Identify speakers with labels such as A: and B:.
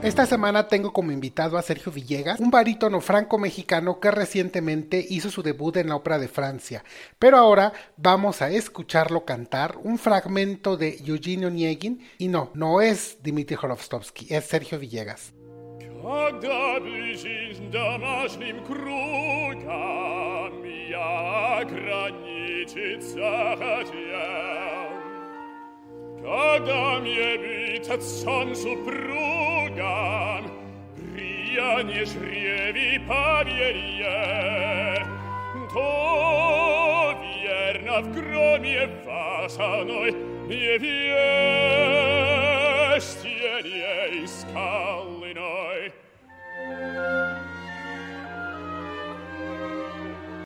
A: Esta semana tengo como invitado a Sergio Villegas, un barítono franco-mexicano que recientemente hizo su debut en la Ópera de Francia. Pero ahora vamos a escucharlo cantar un fragmento de Eugene Onegin y no, no es Dmitry Horovstovsky, es Sergio Villegas.
B: bogam je bitet son suprugam, prija niż riewi pawierije. To wierna w gromie wasza noj nie wieść jej skalinoj.